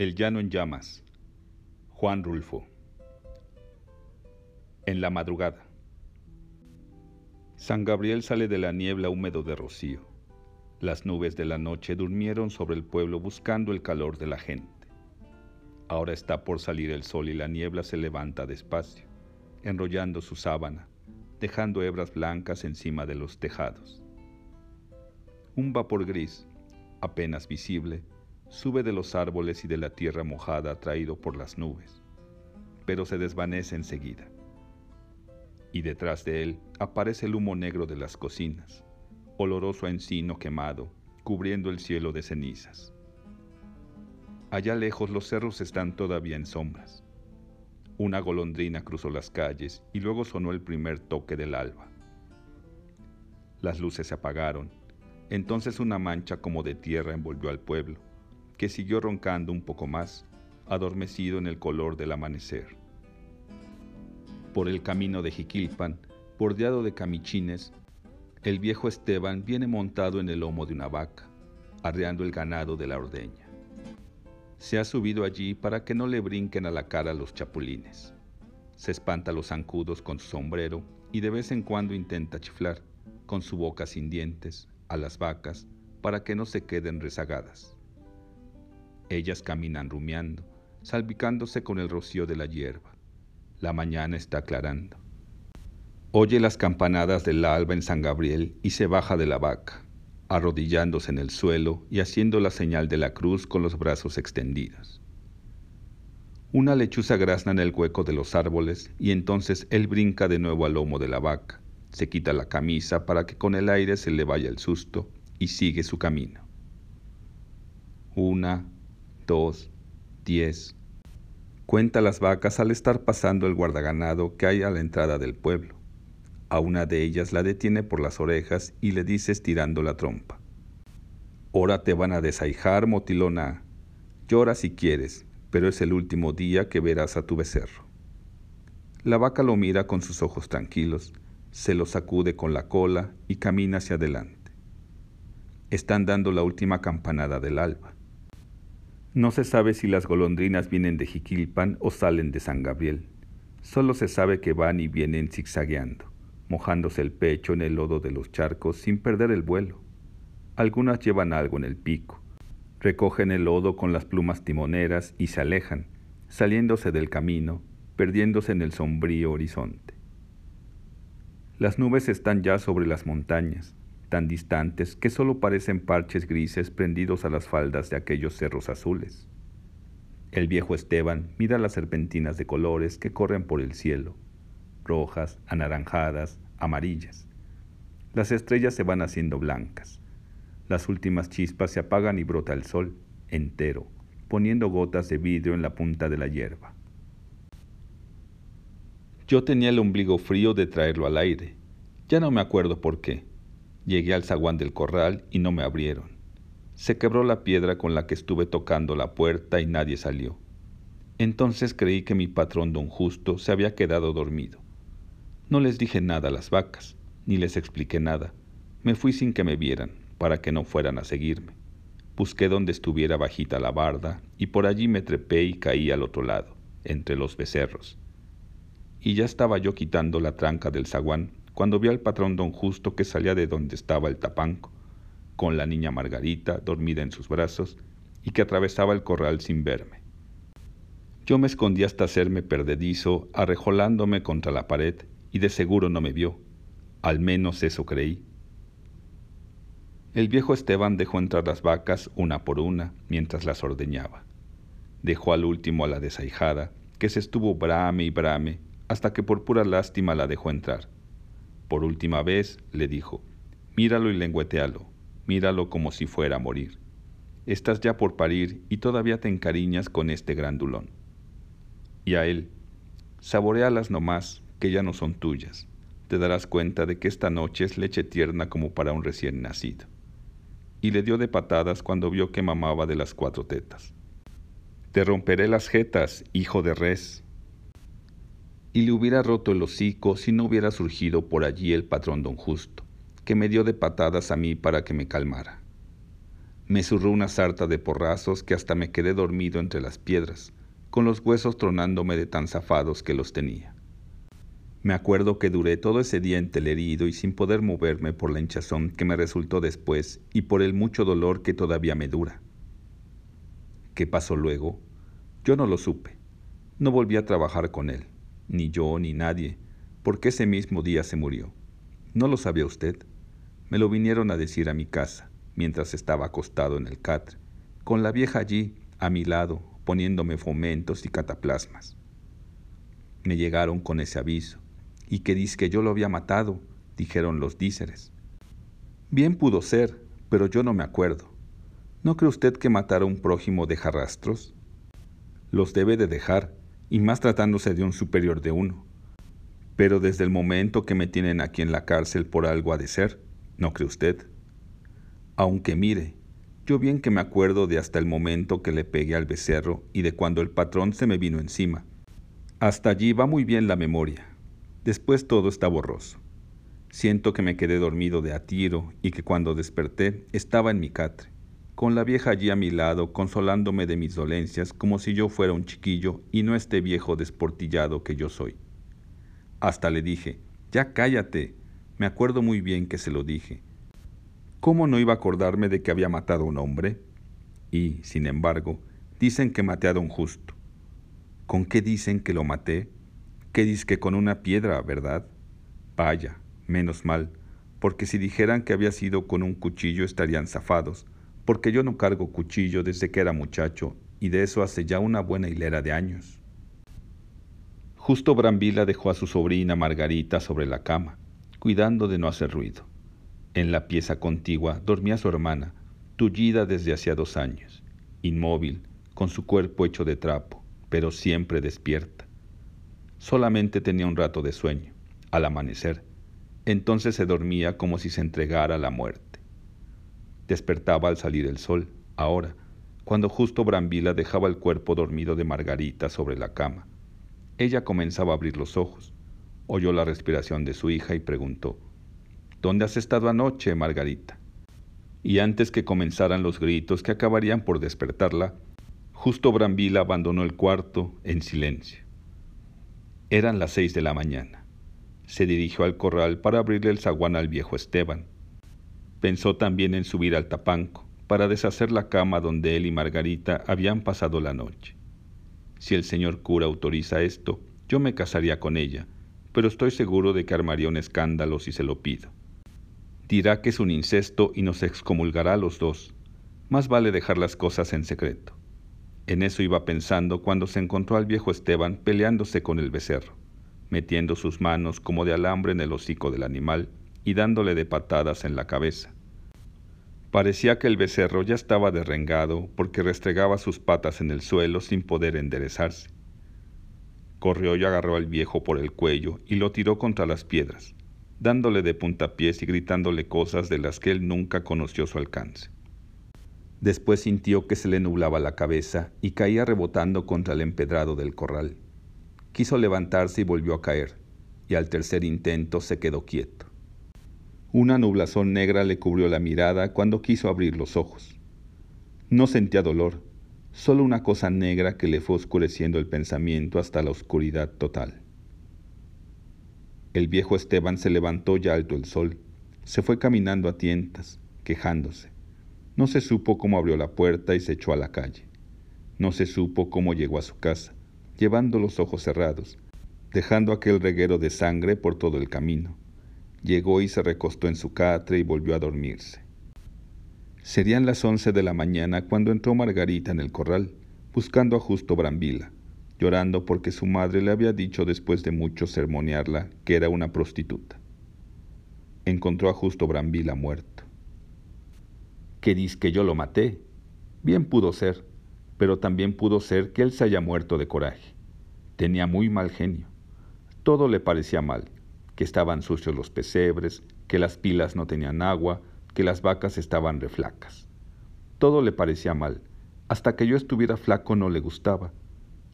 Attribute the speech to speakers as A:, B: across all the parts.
A: El llano en llamas. Juan Rulfo. En la madrugada. San Gabriel sale de la niebla húmedo de rocío. Las nubes de la noche durmieron sobre el pueblo buscando el calor de la gente. Ahora está por salir el sol y la niebla se levanta despacio, enrollando su sábana, dejando hebras blancas encima de los tejados. Un vapor gris, apenas visible, sube de los árboles y de la tierra mojada traído por las nubes, pero se desvanece enseguida. Y detrás de él aparece el humo negro de las cocinas, oloroso a encino quemado, cubriendo el cielo de cenizas. Allá lejos los cerros están todavía en sombras. Una golondrina cruzó las calles y luego sonó el primer toque del alba. Las luces se apagaron, entonces una mancha como de tierra envolvió al pueblo que siguió roncando un poco más, adormecido en el color del amanecer. Por el camino de Jiquilpan, bordeado de camichines, el viejo Esteban viene montado en el lomo de una vaca, arreando el ganado de la ordeña. Se ha subido allí para que no le brinquen a la cara los chapulines. Se espanta los zancudos con su sombrero y de vez en cuando intenta chiflar, con su boca sin dientes, a las vacas para que no se queden rezagadas. Ellas caminan rumiando, salpicándose con el rocío de la hierba. La mañana está aclarando. Oye las campanadas del alba en San Gabriel y se baja de la vaca, arrodillándose en el suelo y haciendo la señal de la cruz con los brazos extendidos. Una lechuza grazna en el hueco de los árboles y entonces él brinca de nuevo al lomo de la vaca, se quita la camisa para que con el aire se le vaya el susto y sigue su camino. Una, dos, diez. Cuenta las vacas al estar pasando el guardaganado que hay a la entrada del pueblo. A una de ellas la detiene por las orejas y le dice estirando la trompa. Ahora te van a desaijar, motilona. Llora si quieres, pero es el último día que verás a tu becerro. La vaca lo mira con sus ojos tranquilos, se lo sacude con la cola y camina hacia adelante. Están dando la última campanada del alba. No se sabe si las golondrinas vienen de Jiquilpan o salen de San Gabriel. Solo se sabe que van y vienen zigzagueando, mojándose el pecho en el lodo de los charcos sin perder el vuelo. Algunas llevan algo en el pico. Recogen el lodo con las plumas timoneras y se alejan, saliéndose del camino, perdiéndose en el sombrío horizonte. Las nubes están ya sobre las montañas, tan distantes que solo parecen parches grises prendidos a las faldas de aquellos cerros azules. El viejo Esteban mira las serpentinas de colores que corren por el cielo, rojas, anaranjadas, amarillas. Las estrellas se van haciendo blancas. Las últimas chispas se apagan y brota el sol, entero, poniendo gotas de vidrio en la punta de la hierba. Yo tenía el ombligo frío de traerlo al aire. Ya no me acuerdo por qué. Llegué al zaguán del corral y no me abrieron. Se quebró la piedra con la que estuve tocando la puerta y nadie salió. Entonces creí que mi patrón don Justo se había quedado dormido. No les dije nada a las vacas, ni les expliqué nada. Me fui sin que me vieran, para que no fueran a seguirme. Busqué donde estuviera bajita la barda y por allí me trepé y caí al otro lado, entre los becerros. Y ya estaba yo quitando la tranca del zaguán cuando vi al patrón don Justo que salía de donde estaba el tapanco, con la niña Margarita dormida en sus brazos y que atravesaba el corral sin verme. Yo me escondí hasta hacerme perdedizo, arrejolándome contra la pared, y de seguro no me vio. Al menos eso creí. El viejo Esteban dejó entrar las vacas una por una mientras las ordeñaba. Dejó al último a la desaijada, que se estuvo brame y brame, hasta que por pura lástima la dejó entrar por última vez le dijo, míralo y lengüetealo, míralo como si fuera a morir. Estás ya por parir y todavía te encariñas con este grandulón. Y a él, saborealas nomás, que ya no son tuyas. Te darás cuenta de que esta noche es leche tierna como para un recién nacido. Y le dio de patadas cuando vio que mamaba de las cuatro tetas. Te romperé las jetas, hijo de res, y le hubiera roto el hocico si no hubiera surgido por allí el patrón don Justo, que me dio de patadas a mí para que me calmara. Me zurró una sarta de porrazos que hasta me quedé dormido entre las piedras, con los huesos tronándome de tan zafados que los tenía. Me acuerdo que duré todo ese día entelerido y sin poder moverme por la hinchazón que me resultó después y por el mucho dolor que todavía me dura. ¿Qué pasó luego? Yo no lo supe. No volví a trabajar con él, ni yo ni nadie, porque ese mismo día se murió. ¿No lo sabía usted? Me lo vinieron a decir a mi casa, mientras estaba acostado en el catre, con la vieja allí, a mi lado, poniéndome fomentos y cataplasmas. Me llegaron con ese aviso, y que que yo lo había matado, dijeron los díceres. Bien pudo ser, pero yo no me acuerdo. ¿No cree usted que matar a un prójimo deja rastros? Los debe de dejar, y más tratándose de un superior de uno. Pero desde el momento que me tienen aquí en la cárcel por algo ha de ser, ¿no cree usted? Aunque mire, yo bien que me acuerdo de hasta el momento que le pegué al becerro y de cuando el patrón se me vino encima. Hasta allí va muy bien la memoria. Después todo está borroso. Siento que me quedé dormido de a tiro y que cuando desperté estaba en mi catre, con la vieja allí a mi lado consolándome de mis dolencias como si yo fuera un chiquillo y no este viejo desportillado que yo soy. Hasta le dije, ya cállate. Me acuerdo muy bien que se lo dije. ¿Cómo no iba a acordarme de que había matado a un hombre? Y, sin embargo, dicen que maté a don Justo. ¿Con qué dicen que lo maté? que que con una piedra, ¿verdad? Vaya, menos mal, porque si dijeran que había sido con un cuchillo estarían zafados, porque yo no cargo cuchillo desde que era muchacho, y de eso hace ya una buena hilera de años. Justo Brambila dejó a su sobrina Margarita sobre la cama, cuidando de no hacer ruido. En la pieza contigua dormía su hermana, tullida desde hacía dos años, inmóvil, con su cuerpo hecho de trapo, pero siempre despierta. Solamente tenía un rato de sueño, al amanecer. Entonces se dormía como si se entregara a la muerte. Despertaba al salir el sol, ahora, cuando justo Brambila dejaba el cuerpo dormido de Margarita sobre la cama. Ella comenzaba a abrir los ojos, oyó la respiración de su hija y preguntó, ¿Dónde has estado anoche, Margarita? Y antes que comenzaran los gritos que acabarían por despertarla, justo Brambila abandonó el cuarto en silencio. Eran las seis de la mañana. Se dirigió al corral para abrirle el zaguán al viejo Esteban. Pensó también en subir al tapanco para deshacer la cama donde él y Margarita habían pasado la noche. Si el señor cura autoriza esto, yo me casaría con ella, pero estoy seguro de que armaría un escándalo si se lo pido. Dirá que es un incesto y nos excomulgará a los dos. Más vale dejar las cosas en secreto. En eso iba pensando cuando se encontró al viejo Esteban peleándose con el becerro, metiendo sus manos como de alambre en el hocico del animal y dándole de patadas en la cabeza. Parecía que el becerro ya estaba derrengado porque restregaba sus patas en el suelo sin poder enderezarse. Corrió y agarró al viejo por el cuello y lo tiró contra las piedras, dándole de puntapiés y gritándole cosas de las que él nunca conoció su alcance. Después sintió que se le nublaba la cabeza y caía rebotando contra el empedrado del corral. Quiso levantarse y volvió a caer, y al tercer intento se quedó quieto. Una nublazón negra le cubrió la mirada cuando quiso abrir los ojos. No sentía dolor, solo una cosa negra que le fue oscureciendo el pensamiento hasta la oscuridad total. El viejo Esteban se levantó ya alto el sol, se fue caminando a tientas, quejándose. No se supo cómo abrió la puerta y se echó a la calle. No se supo cómo llegó a su casa, llevando los ojos cerrados, dejando aquel reguero de sangre por todo el camino. Llegó y se recostó en su catre y volvió a dormirse. Serían las once de la mañana cuando entró Margarita en el corral, buscando a Justo Brambila, llorando porque su madre le había dicho después de mucho sermonearla que era una prostituta. Encontró a Justo Brambila muerto que dice que yo lo maté. Bien pudo ser, pero también pudo ser que él se haya muerto de coraje. Tenía muy mal genio. Todo le parecía mal, que estaban sucios los pesebres, que las pilas no tenían agua, que las vacas estaban reflacas. Todo le parecía mal, hasta que yo estuviera flaco no le gustaba,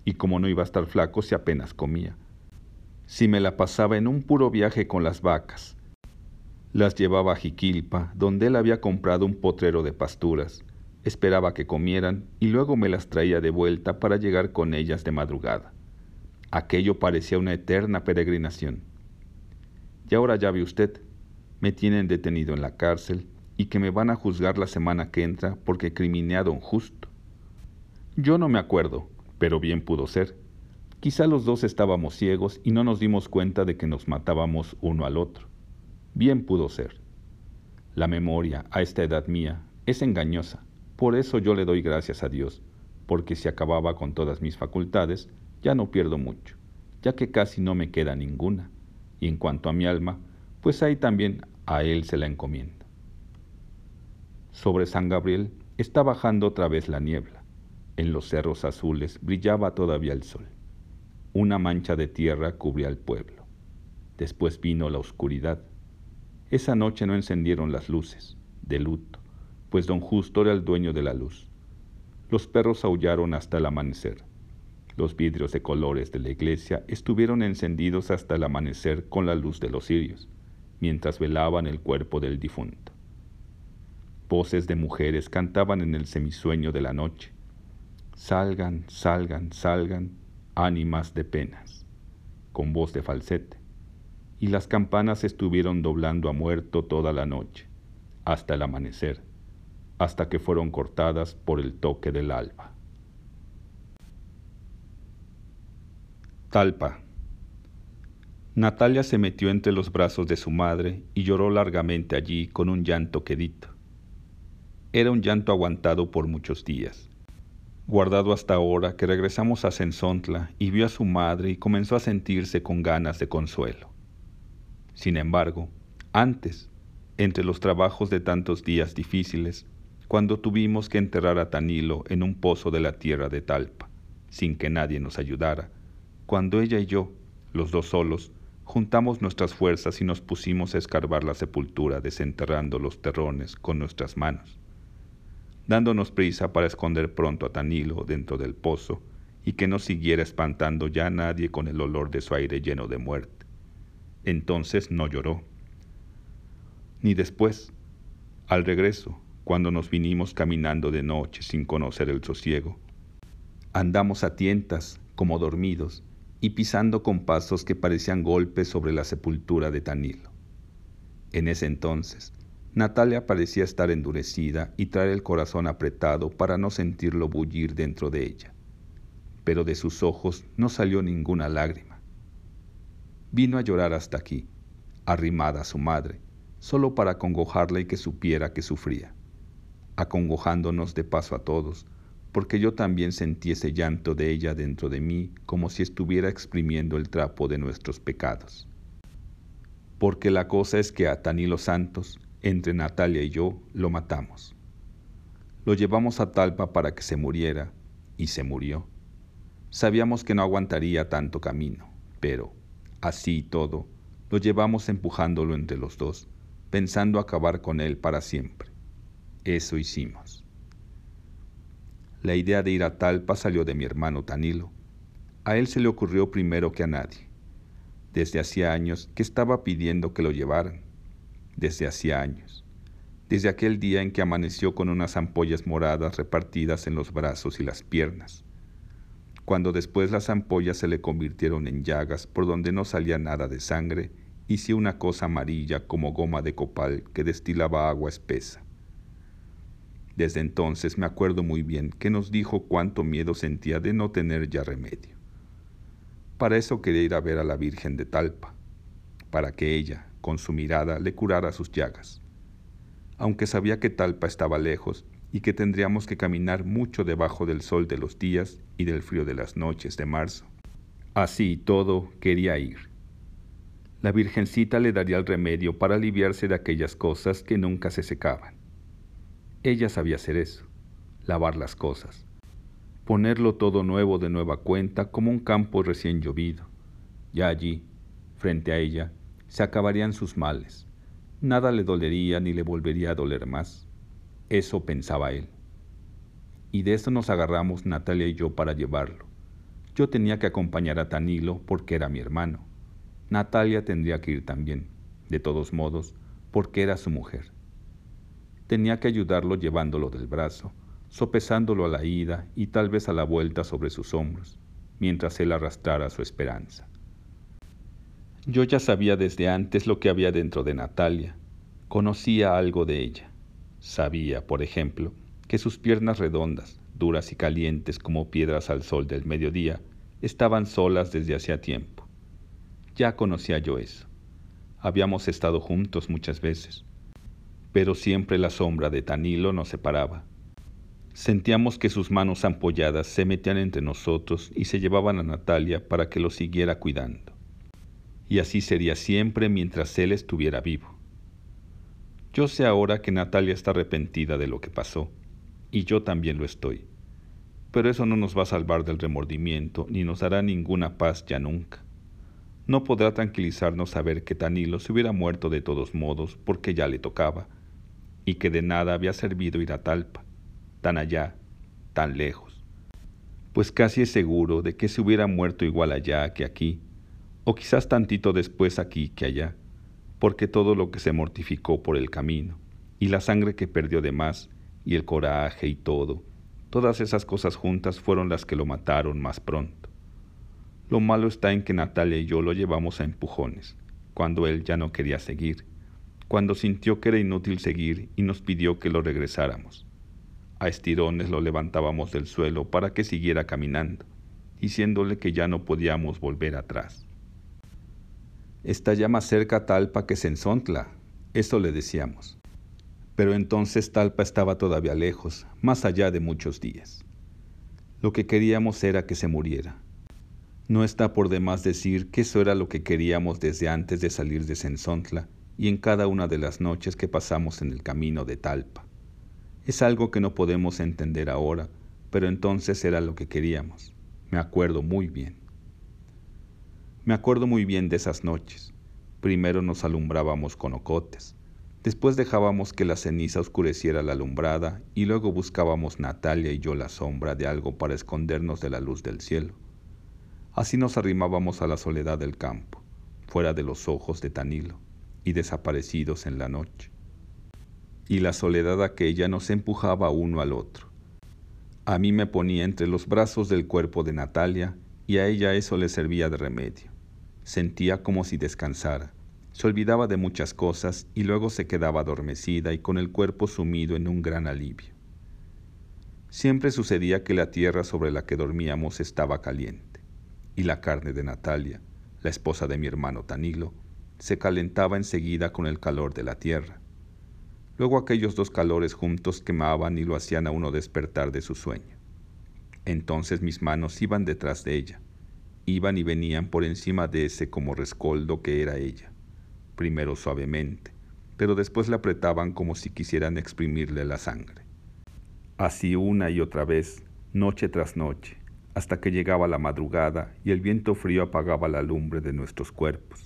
A: y como no iba a estar flaco si apenas comía. Si me la pasaba en un puro viaje con las vacas, las llevaba a Jiquilpa, donde él había comprado un potrero de pasturas, Esperaba que comieran y luego me las traía de vuelta para llegar con ellas de madrugada. Aquello parecía una eterna peregrinación. Y ahora ya ve usted, me tienen detenido en la cárcel y que me van a juzgar la semana que entra porque criminé a don Justo. Yo no me acuerdo, pero bien pudo ser. Quizá los dos estábamos ciegos y no nos dimos cuenta de que nos matábamos uno al otro. Bien pudo ser. La memoria, a esta edad mía, es engañosa. Por eso yo le doy gracias a Dios, porque si acababa con todas mis facultades, ya no pierdo mucho, ya que casi no me queda ninguna. Y en cuanto a mi alma, pues ahí también a Él se la encomienda. Sobre San Gabriel está bajando otra vez la niebla. En los cerros azules brillaba todavía el sol. Una mancha de tierra cubría el pueblo. Después vino la oscuridad. Esa noche no encendieron las luces, de luto, pues don Justo era el dueño de la luz. Los perros aullaron hasta el amanecer. Los vidrios de colores de la iglesia estuvieron encendidos hasta el amanecer con la luz de los cirios, mientras velaban el cuerpo del difunto. Voces de mujeres cantaban en el semisueño de la noche. Salgan, salgan, salgan, ánimas de penas, con voz de falsete. Y las campanas estuvieron doblando a muerto toda la noche, hasta el amanecer, hasta que fueron cortadas por el toque del alba. Talpa. Natalia se metió entre los brazos de su madre y lloró largamente allí con un llanto quedito. Era un llanto aguantado por muchos días, guardado hasta ahora que regresamos a Sensontla y vio a su madre y comenzó a sentirse con ganas de consuelo. Sin embargo, antes, entre los trabajos de tantos días difíciles, cuando tuvimos que enterrar a Tanilo en un pozo de la tierra de Talpa, sin que nadie nos ayudara, cuando ella y yo, los dos solos, juntamos nuestras fuerzas y nos pusimos a escarbar la sepultura desenterrando los terrones con nuestras manos, dándonos prisa para esconder pronto a Tanilo dentro del pozo y que no siguiera espantando ya a nadie con el olor de su aire lleno de muerte. Entonces no lloró. Ni después, al regreso, cuando nos vinimos caminando de noche sin conocer el sosiego. Andamos a tientas, como dormidos, y pisando con pasos que parecían golpes sobre la sepultura de Tanilo. En ese entonces, Natalia parecía estar endurecida y traer el corazón apretado para no sentirlo bullir dentro de ella, pero de sus ojos no salió ninguna lágrima. Vino a llorar hasta aquí, arrimada a su madre, solo para acongojarla y que supiera que sufría, acongojándonos de paso a todos, porque yo también sentí ese llanto de ella dentro de mí como si estuviera exprimiendo el trapo de nuestros pecados. Porque la cosa es que a Tanilo Santos, entre Natalia y yo, lo matamos. Lo llevamos a Talpa para que se muriera, y se murió. Sabíamos que no aguantaría tanto camino, pero, así y todo, lo llevamos empujándolo entre los dos, pensando acabar con él para siempre. Eso hicimos. La idea de ir a Talpa salió de mi hermano Tanilo. A él se le ocurrió primero que a nadie. Desde hacía años que estaba pidiendo que lo llevaran. Desde hacía años. Desde aquel día en que amaneció con unas ampollas moradas repartidas en los brazos y las piernas. Cuando después las ampollas se le convirtieron en llagas por donde no salía nada de sangre sí una cosa amarilla como goma de copal que destilaba agua espesa. Desde entonces me acuerdo muy bien que nos dijo cuánto miedo sentía de no tener ya remedio. Para eso quería ir a ver a la Virgen de Talpa, para que ella, con su mirada, le curara sus llagas. Aunque sabía que Talpa estaba lejos y que tendríamos que caminar mucho debajo del sol de los días y del frío de las noches de marzo. Así todo quería ir. La Virgencita le daría el remedio para aliviarse de aquellas cosas que nunca se secaban. Ella sabía hacer eso, lavar las cosas, ponerlo todo nuevo de nueva cuenta como un campo recién llovido. Ya allí, frente a ella, se acabarían sus males. Nada le dolería ni le volvería a doler más. Eso pensaba él. Y de eso nos agarramos Natalia y yo para llevarlo. Yo tenía que acompañar a Tanilo porque era mi hermano. Natalia tendría que ir también, de todos modos, porque era su mujer. Tenía que ayudarlo llevándolo del brazo, sopesándolo a la ida y tal vez a la vuelta sobre sus hombros, mientras él arrastrara su esperanza. Yo ya sabía desde antes lo que había dentro de Natalia, conocía algo de ella. Sabía, por ejemplo, que sus piernas redondas, duras y calientes como piedras al sol del mediodía, estaban solas desde hacía tiempo. Ya conocía yo eso. Habíamos estado juntos muchas veces, pero siempre la sombra de Tanilo nos separaba. Sentíamos que sus manos ampolladas se metían entre nosotros y se llevaban a Natalia para que lo siguiera cuidando. Y así sería siempre mientras él estuviera vivo. Yo sé ahora que Natalia está arrepentida de lo que pasó, y yo también lo estoy. Pero eso no nos va a salvar del remordimiento ni nos dará ninguna paz ya nunca. No podrá tranquilizarnos saber que Tanilo se hubiera muerto de todos modos porque ya le tocaba, y que de nada había servido ir a Talpa, tan allá, tan lejos. Pues casi es seguro de que se hubiera muerto igual allá que aquí, o quizás tantito después aquí que allá, porque todo lo que se mortificó por el camino, y la sangre que perdió de más, y el coraje y todo, todas esas cosas juntas fueron las que lo mataron más pronto. Lo malo está en que Natalia y yo lo llevamos a empujones, cuando él ya no quería seguir, cuando sintió que era inútil seguir y nos pidió que lo regresáramos. A estirones lo levantábamos del suelo para que siguiera caminando, diciéndole que ya no podíamos volver atrás. Está ya más cerca Talpa que Sensontla, eso le decíamos. Pero entonces Talpa estaba todavía lejos, más allá de muchos días. Lo que queríamos era que se muriera, no está por demás decir que eso era lo que queríamos desde antes de salir de Sensontla y en cada una de las noches que pasamos en el camino de Talpa. Es algo que no podemos entender ahora, pero entonces era lo que queríamos. Me acuerdo muy bien. Me acuerdo muy bien de esas noches. Primero nos alumbrábamos con ocotes, después dejábamos que la ceniza oscureciera la alumbrada y luego buscábamos Natalia y yo la sombra de algo para escondernos de la luz del cielo. Así nos arrimábamos a la soledad del campo, fuera de los ojos de Tanilo, y desaparecidos en la noche. Y la soledad aquella nos empujaba uno al otro. A mí me ponía entre los brazos del cuerpo de Natalia y a ella eso le servía de remedio. Sentía como si descansara, se olvidaba de muchas cosas y luego se quedaba adormecida y con el cuerpo sumido en un gran alivio. Siempre sucedía que la tierra sobre la que dormíamos estaba caliente y la carne de Natalia, la esposa de mi hermano Tanilo, se calentaba enseguida con el calor de la tierra. Luego aquellos dos calores juntos quemaban y lo hacían a uno despertar de su sueño. Entonces mis manos iban detrás de ella, iban y venían por encima de ese como rescoldo que era ella, primero suavemente, pero después le apretaban como si quisieran exprimirle la sangre. Así una y otra vez, noche tras noche, hasta que llegaba la madrugada y el viento frío apagaba la lumbre de nuestros cuerpos.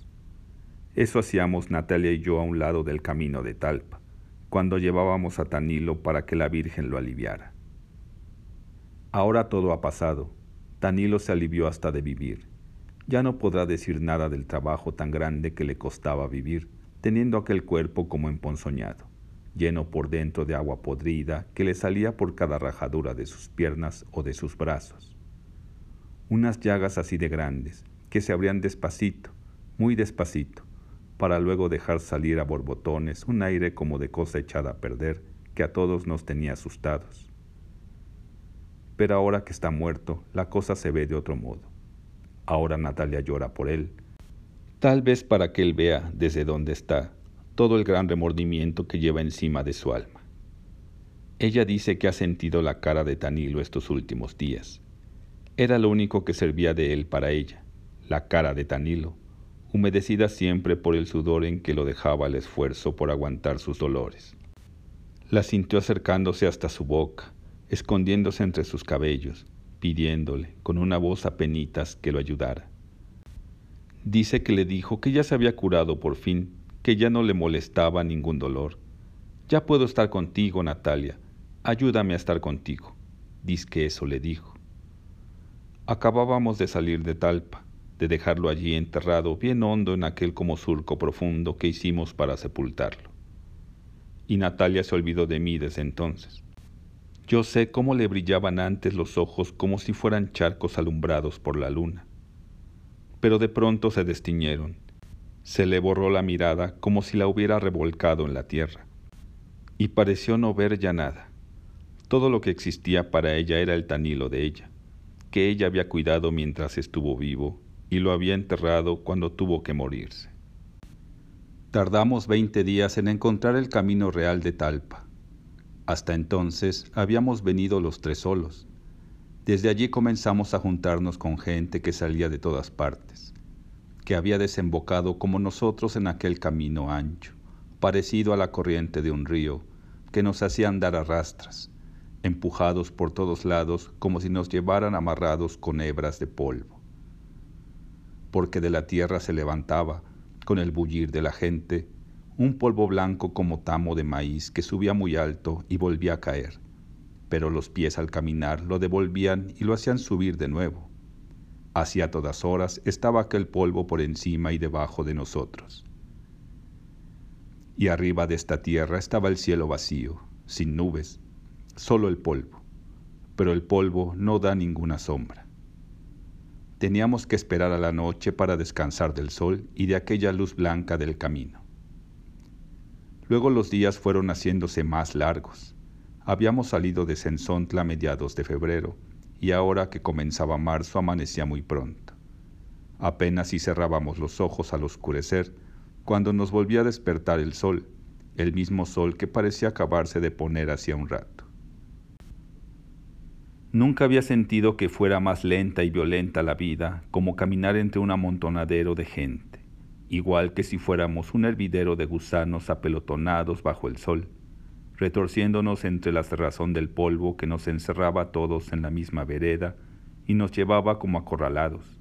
A: Eso hacíamos Natalia y yo a un lado del camino de Talpa, cuando llevábamos a Tanilo para que la Virgen lo aliviara. Ahora todo ha pasado. Tanilo se alivió hasta de vivir. Ya no podrá decir nada del trabajo tan grande que le costaba vivir, teniendo aquel cuerpo como emponzoñado, lleno por dentro de agua podrida que le salía por cada rajadura de sus piernas o de sus brazos unas llagas así de grandes, que se abrían despacito, muy despacito, para luego dejar salir a borbotones un aire como de cosa echada a perder que a todos nos tenía asustados. Pero ahora que está muerto, la cosa se ve de otro modo. Ahora Natalia llora por él, tal vez para que él vea desde donde está todo el gran remordimiento que lleva encima de su alma. Ella dice que ha sentido la cara de Tanilo estos últimos días, era lo único que servía de él para ella, la cara de Tanilo, humedecida siempre por el sudor en que lo dejaba el esfuerzo por aguantar sus dolores. La sintió acercándose hasta su boca, escondiéndose entre sus cabellos, pidiéndole, con una voz a penitas, que lo ayudara. Dice que le dijo que ya se había curado por fin, que ya no le molestaba ningún dolor. Ya puedo estar contigo, Natalia. Ayúdame a estar contigo. Dice que eso le dijo. Acabábamos de salir de Talpa, de dejarlo allí enterrado bien hondo en aquel como surco profundo que hicimos para sepultarlo. Y Natalia se olvidó de mí desde entonces. Yo sé cómo le brillaban antes los ojos como si fueran charcos alumbrados por la luna. Pero de pronto se destiñeron. Se le borró la mirada como si la hubiera revolcado en la tierra. Y pareció no ver ya nada. Todo lo que existía para ella era el tanilo de ella, que ella había cuidado mientras estuvo vivo y lo había enterrado cuando tuvo que morirse. Tardamos veinte días en encontrar el camino real de Talpa hasta entonces habíamos venido los tres solos. Desde allí comenzamos a juntarnos con gente que salía de todas partes, que había desembocado como nosotros en aquel camino ancho, parecido a la corriente de un río, que nos hacía andar a rastras, empujados por todos lados como si nos llevaran amarrados con hebras de polvo. Porque de la tierra se levantaba, con el bullir de la gente, un polvo blanco como tamo de maíz que subía muy alto y volvía a caer, pero los pies al caminar lo devolvían y lo hacían subir de nuevo. Hacia todas horas estaba aquel polvo por encima y debajo de nosotros. Y arriba de esta tierra estaba el cielo vacío, sin nubes, solo el polvo, pero el polvo no da ninguna sombra. Teníamos que esperar a la noche para descansar del sol y de aquella luz blanca del camino. Luego los días fueron haciéndose más largos. Habíamos salido de Sensontla a mediados de febrero y ahora que comenzaba marzo amanecía muy pronto. Apenas si cerrábamos los ojos al oscurecer, cuando nos volvía a despertar el sol, el mismo sol que parecía acabarse de poner hacía un rato. Nunca había sentido que fuera más lenta y violenta la vida como caminar entre un amontonadero de gente igual que si fuéramos un hervidero de gusanos apelotonados bajo el sol, retorciéndonos entre la cerrazón del polvo que nos encerraba a todos en la misma vereda y nos llevaba como acorralados.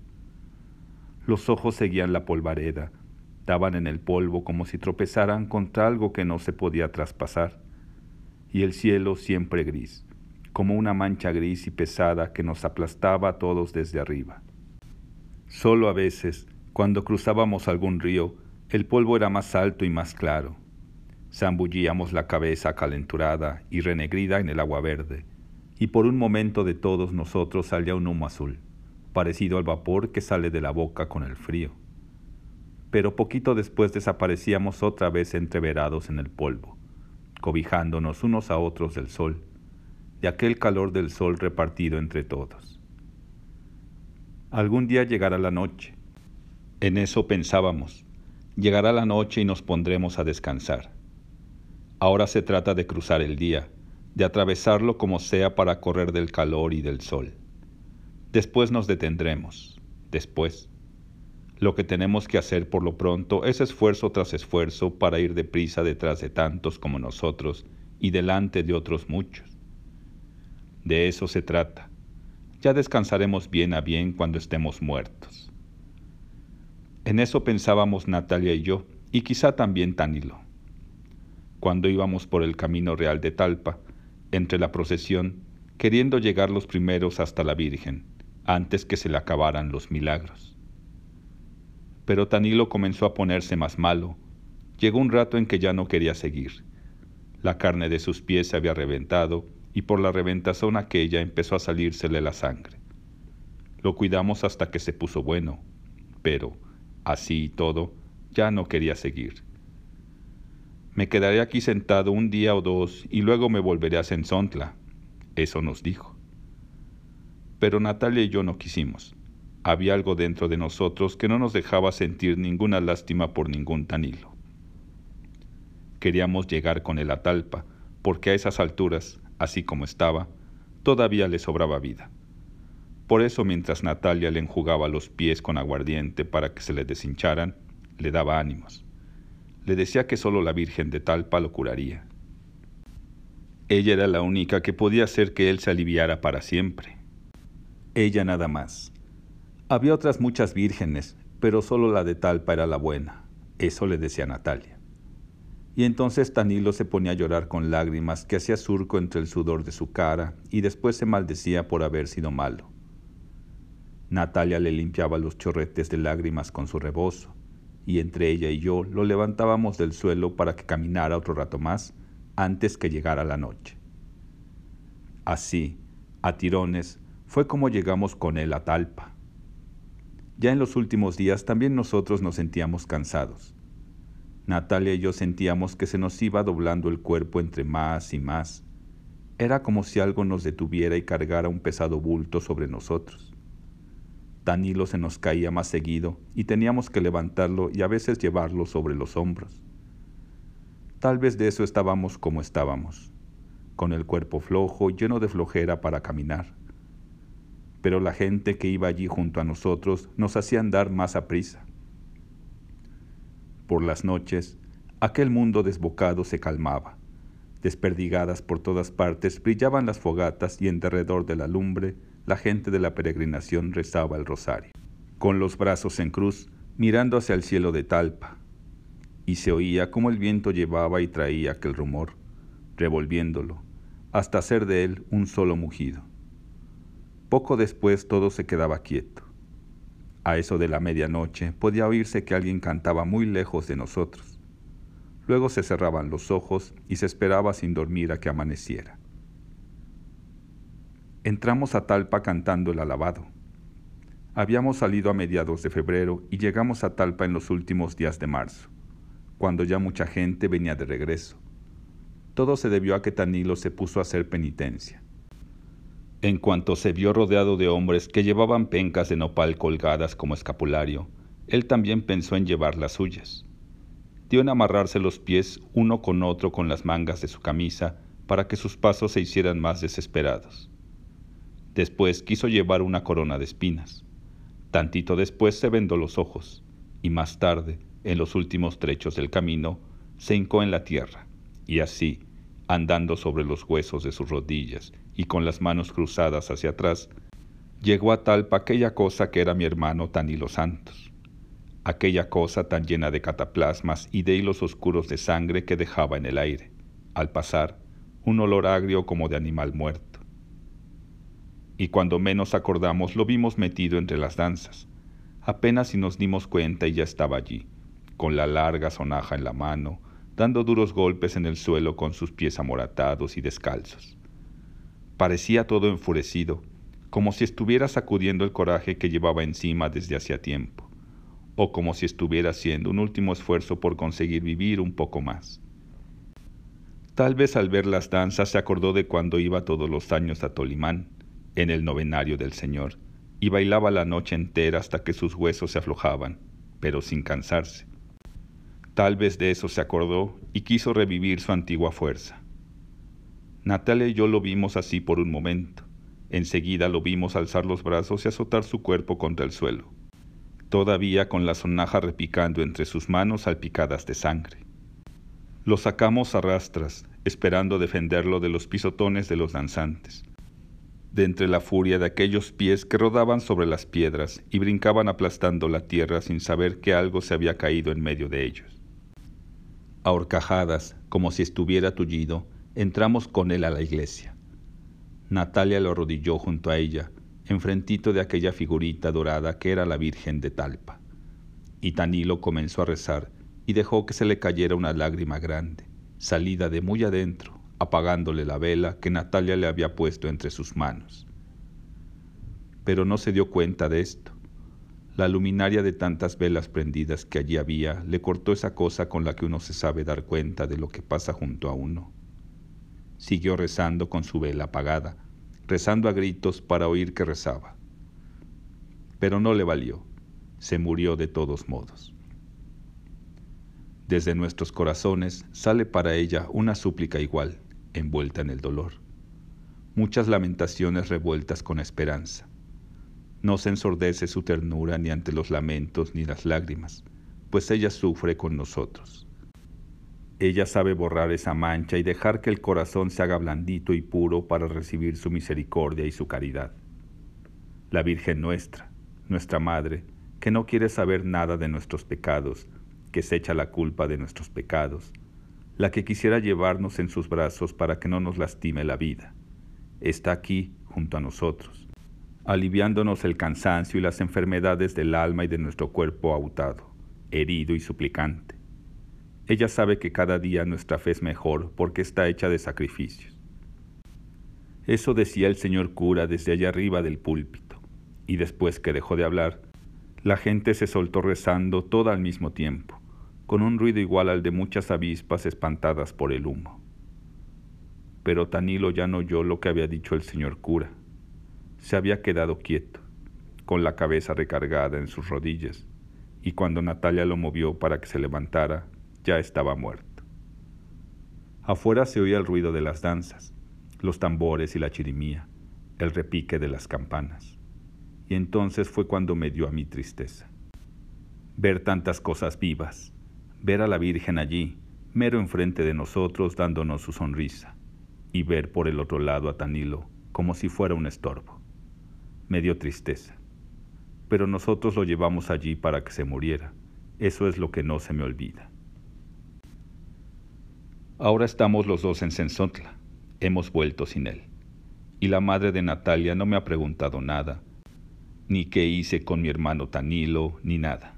A: Los ojos seguían la polvareda, daban en el polvo como si tropezaran contra algo que no se podía traspasar, y el cielo siempre gris, como una mancha gris y pesada que nos aplastaba a todos desde arriba. Solo a veces, cuando cruzábamos algún río, el polvo era más alto y más claro. Zambullíamos la cabeza calenturada y renegrida en el agua verde, y por un momento de todos nosotros salía un humo azul, parecido al vapor que sale de la boca con el frío. Pero poquito después desaparecíamos otra vez entreverados en el polvo, cobijándonos unos a otros del sol, de aquel calor del sol repartido entre todos. Algún día llegará la noche, en eso pensábamos. Llegará la noche y nos pondremos a descansar. Ahora se trata de cruzar el día, de atravesarlo como sea para correr del calor y del sol. Después nos detendremos. Después. Lo que tenemos que hacer por lo pronto es esfuerzo tras esfuerzo para ir deprisa detrás de tantos como nosotros y delante de otros muchos. De eso se trata. Ya descansaremos bien a bien cuando estemos muertos. En eso pensábamos Natalia y yo, y quizá también Tanilo. Cuando íbamos por el camino real de Talpa, entre la procesión, queriendo llegar los primeros hasta la Virgen, antes que se le acabaran los milagros. Pero Tanilo comenzó a ponerse más malo. Llegó un rato en que ya no quería seguir. La carne de sus pies se había reventado y por la reventazón aquella empezó a salírsele la sangre. Lo cuidamos hasta que se puso bueno, pero Así y todo, ya no quería seguir. Me quedaré aquí sentado un día o dos y luego me volveré a Sensontla. Eso nos dijo. Pero Natalia y yo no quisimos. Había algo dentro de nosotros que no nos dejaba sentir ninguna lástima por ningún tanilo. Queríamos llegar con él a Talpa, porque a esas alturas, así como estaba, todavía le sobraba vida. Por eso mientras Natalia le enjugaba los pies con aguardiente para que se le deshincharan, le daba ánimos. Le decía que solo la Virgen de Talpa lo curaría. Ella era la única que podía hacer que él se aliviara para siempre. Ella nada más. Había otras muchas vírgenes, pero solo la de Talpa era la buena. Eso le decía Natalia. Y entonces Tanilo se ponía a llorar con lágrimas que hacía surco entre el sudor de su cara y después se maldecía por haber sido malo. Natalia le limpiaba los chorretes de lágrimas con su rebozo, y entre ella y yo lo levantábamos del suelo para que caminara otro rato más antes que llegara la noche. Así, a tirones, fue como llegamos con él a Talpa. Ya en los últimos días también nosotros nos sentíamos cansados. Natalia y yo sentíamos que se nos iba doblando el cuerpo entre más y más. Era como si algo nos detuviera y cargara un pesado bulto sobre nosotros. Danilo se nos caía más seguido y teníamos que levantarlo y a veces llevarlo sobre los hombros. Tal vez de eso estábamos como estábamos, con el cuerpo flojo, lleno de flojera para caminar. Pero la gente que iba allí junto a nosotros nos hacía andar más a prisa. Por las noches, aquel mundo desbocado se calmaba. Desperdigadas por todas partes brillaban las fogatas y en derredor de la lumbre la gente de la peregrinación rezaba el rosario, con los brazos en cruz, mirando hacia el cielo de Talpa, y se oía cómo el viento llevaba y traía aquel rumor, revolviéndolo, hasta hacer de él un solo mugido. Poco después todo se quedaba quieto. A eso de la medianoche podía oírse que alguien cantaba muy lejos de nosotros. Luego se cerraban los ojos y se esperaba sin dormir a que amaneciera. Entramos a Talpa cantando el alabado. Habíamos salido a mediados de febrero y llegamos a Talpa en los últimos días de marzo, cuando ya mucha gente venía de regreso. Todo se debió a que Tanilo se puso a hacer penitencia. En cuanto se vio rodeado de hombres que llevaban pencas de nopal colgadas como escapulario, él también pensó en llevar las suyas. Dio en amarrarse los pies uno con otro con las mangas de su camisa para que sus pasos se hicieran más desesperados. Después quiso llevar una corona de espinas. Tantito después se vendó los ojos y más tarde, en los últimos trechos del camino, se hincó en la tierra y así, andando sobre los huesos de sus rodillas y con las manos cruzadas hacia atrás, llegó a Talpa aquella cosa que era mi hermano Tanilo Santos, aquella cosa tan llena de cataplasmas y de hilos oscuros de sangre que dejaba en el aire, al pasar, un olor agrio como de animal muerto. Y cuando menos acordamos lo vimos metido entre las danzas. Apenas si nos dimos cuenta y ya estaba allí, con la larga sonaja en la mano, dando duros golpes en el suelo con sus pies amoratados y descalzos. Parecía todo enfurecido, como si estuviera sacudiendo el coraje que llevaba encima desde hacía tiempo, o como si estuviera haciendo un último esfuerzo por conseguir vivir un poco más. Tal vez al ver las danzas se acordó de cuando iba todos los años a Tolimán, en el novenario del Señor, y bailaba la noche entera hasta que sus huesos se aflojaban, pero sin cansarse. Tal vez de eso se acordó y quiso revivir su antigua fuerza. Natalia y yo lo vimos así por un momento. Enseguida lo vimos alzar los brazos y azotar su cuerpo contra el suelo, todavía con la sonaja repicando entre sus manos salpicadas de sangre. Lo sacamos a rastras, esperando defenderlo de los pisotones de los danzantes, de entre la furia de aquellos pies que rodaban sobre las piedras y brincaban aplastando la tierra sin saber que algo se había caído en medio de ellos. A horcajadas, como si estuviera tullido, entramos con él a la iglesia. Natalia lo arrodilló junto a ella, enfrentito de aquella figurita dorada que era la Virgen de Talpa. Y Tanilo comenzó a rezar y dejó que se le cayera una lágrima grande, salida de muy adentro, apagándole la vela que Natalia le había puesto entre sus manos. Pero no se dio cuenta de esto. La luminaria de tantas velas prendidas que allí había le cortó esa cosa con la que uno se sabe dar cuenta de lo que pasa junto a uno. Siguió rezando con su vela apagada, rezando a gritos para oír que rezaba. Pero no le valió, se murió de todos modos. Desde nuestros corazones sale para ella una súplica igual, envuelta en el dolor. Muchas lamentaciones revueltas con esperanza no se ensordece su ternura ni ante los lamentos ni las lágrimas, pues ella sufre con nosotros. Ella sabe borrar esa mancha y dejar que el corazón se haga blandito y puro para recibir su misericordia y su caridad. La Virgen nuestra, nuestra Madre, que no quiere saber nada de nuestros pecados, que se echa la culpa de nuestros pecados, la que quisiera llevarnos en sus brazos para que no nos lastime la vida, está aquí junto a nosotros aliviándonos el cansancio y las enfermedades del alma y de nuestro cuerpo autado, herido y suplicante. Ella sabe que cada día nuestra fe es mejor porque está hecha de sacrificios. Eso decía el señor cura desde allá arriba del púlpito, y después que dejó de hablar, la gente se soltó rezando toda al mismo tiempo, con un ruido igual al de muchas avispas espantadas por el humo. Pero Tanilo ya no oyó lo que había dicho el señor cura. Se había quedado quieto, con la cabeza recargada en sus rodillas, y cuando Natalia lo movió para que se levantara, ya estaba muerto. Afuera se oía el ruido de las danzas, los tambores y la chirimía, el repique de las campanas. Y entonces fue cuando me dio a mi tristeza. Ver tantas cosas vivas, ver a la Virgen allí, mero enfrente de nosotros dándonos su sonrisa, y ver por el otro lado a Tanilo como si fuera un estorbo. Me dio tristeza. Pero nosotros lo llevamos allí para que se muriera. Eso es lo que no se me olvida. Ahora estamos los dos en Sensontla hemos vuelto sin él. Y la madre de Natalia no me ha preguntado nada, ni qué hice con mi hermano Tanilo, ni nada.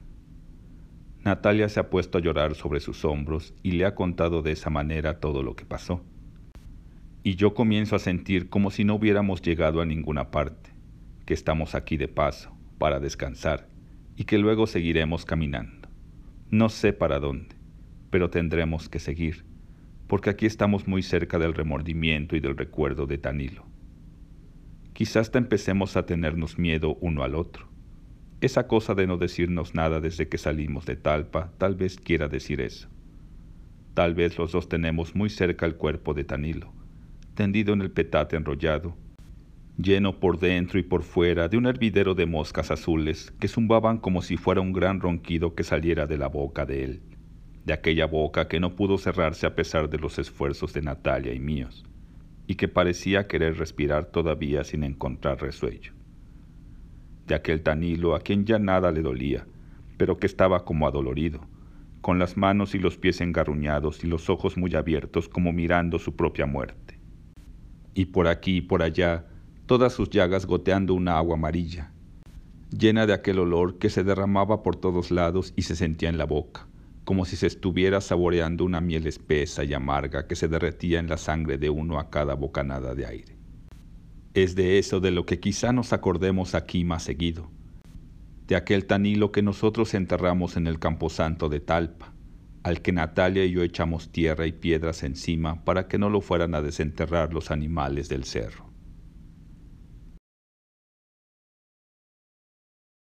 A: Natalia se ha puesto a llorar sobre sus hombros y le ha contado de esa manera todo lo que pasó. Y yo comienzo a sentir como si no hubiéramos llegado a ninguna parte, que estamos aquí de paso, para descansar, y que luego seguiremos caminando. No sé para dónde, pero tendremos que seguir porque aquí estamos muy cerca del remordimiento y del recuerdo de Tanilo. Quizás hasta empecemos a tenernos miedo uno al otro. Esa cosa de no decirnos nada desde que salimos de Talpa tal vez quiera decir eso. Tal vez los dos tenemos muy cerca el cuerpo de Tanilo, tendido en el petate enrollado, lleno por dentro y por fuera de un hervidero de moscas azules que zumbaban como si fuera un gran ronquido que saliera de la boca de él de aquella boca que no pudo cerrarse a pesar de los esfuerzos de Natalia y míos, y que parecía querer respirar todavía sin encontrar resuello. De aquel Tanilo a quien ya nada le dolía, pero que estaba como adolorido, con las manos y los pies engarruñados y los ojos muy abiertos como mirando su propia muerte. Y por aquí y por allá, todas sus llagas goteando una agua amarilla, llena de aquel olor que se derramaba por todos lados y se sentía en la boca como si se estuviera saboreando una miel espesa y amarga que se derretía en la sangre de uno a cada bocanada de aire. Es de eso de lo que quizá nos acordemos aquí más seguido, de aquel tanilo que nosotros enterramos en el camposanto de Talpa, al que Natalia y yo echamos tierra y piedras encima para que no lo fueran a desenterrar los animales del cerro.